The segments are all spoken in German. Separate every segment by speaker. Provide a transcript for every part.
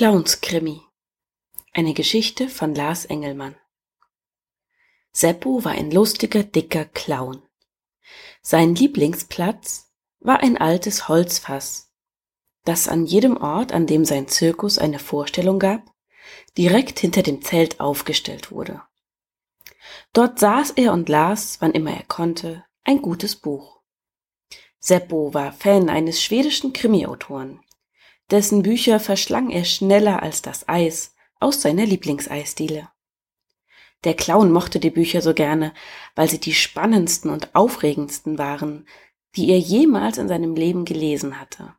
Speaker 1: Clownskrimi. Eine Geschichte von Lars Engelmann. Seppo war ein lustiger, dicker Clown. Sein Lieblingsplatz war ein altes Holzfass, das an jedem Ort, an dem sein Zirkus eine Vorstellung gab, direkt hinter dem Zelt aufgestellt wurde. Dort saß er und las, wann immer er konnte, ein gutes Buch. Seppo war Fan eines schwedischen Krimiautoren, dessen Bücher verschlang er schneller als das Eis aus seiner Lieblingseisdiele. Der Clown mochte die Bücher so gerne, weil sie die spannendsten und aufregendsten waren, die er jemals in seinem Leben gelesen hatte.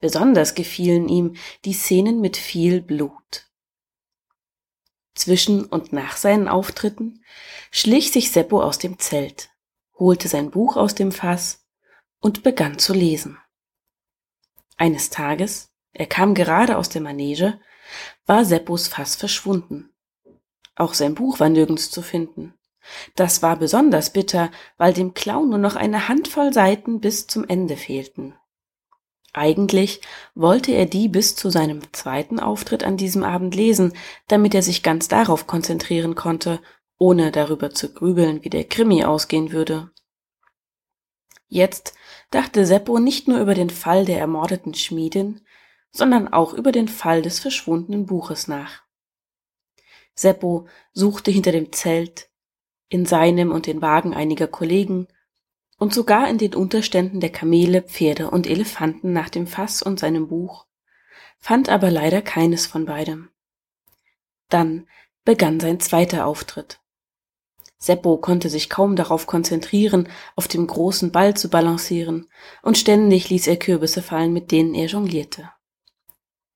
Speaker 1: Besonders gefielen ihm die Szenen mit viel Blut. Zwischen und nach seinen Auftritten schlich sich Seppo aus dem Zelt, holte sein Buch aus dem Fass und begann zu lesen. Eines Tages, er kam gerade aus der Manege, war Seppos Fass verschwunden. Auch sein Buch war nirgends zu finden. Das war besonders bitter, weil dem Clown nur noch eine Handvoll Seiten bis zum Ende fehlten. Eigentlich wollte er die bis zu seinem zweiten Auftritt an diesem Abend lesen, damit er sich ganz darauf konzentrieren konnte, ohne darüber zu grübeln, wie der Krimi ausgehen würde. Jetzt dachte Seppo nicht nur über den Fall der ermordeten Schmiedin, sondern auch über den Fall des verschwundenen Buches nach. Seppo suchte hinter dem Zelt, in seinem und den Wagen einiger Kollegen und sogar in den Unterständen der Kamele, Pferde und Elefanten nach dem Fass und seinem Buch, fand aber leider keines von beidem. Dann begann sein zweiter Auftritt. Seppo konnte sich kaum darauf konzentrieren, auf dem großen Ball zu balancieren, und ständig ließ er Kürbisse fallen, mit denen er jonglierte.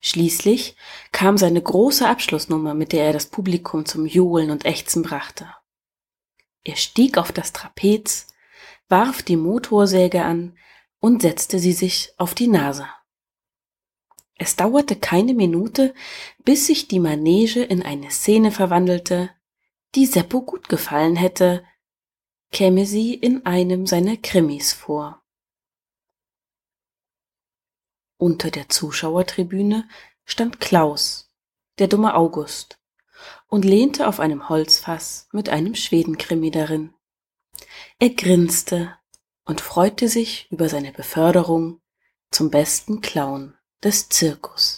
Speaker 1: Schließlich kam seine große Abschlussnummer, mit der er das Publikum zum Johlen und Ächzen brachte. Er stieg auf das Trapez, warf die Motorsäge an und setzte sie sich auf die Nase. Es dauerte keine Minute, bis sich die Manege in eine Szene verwandelte, die Seppo gut gefallen hätte, käme sie in einem seiner Krimis vor. Unter der Zuschauertribüne stand Klaus, der dumme August, und lehnte auf einem Holzfass mit einem Schwedenkrimi darin. Er grinste und freute sich über seine Beförderung zum besten Clown des Zirkus.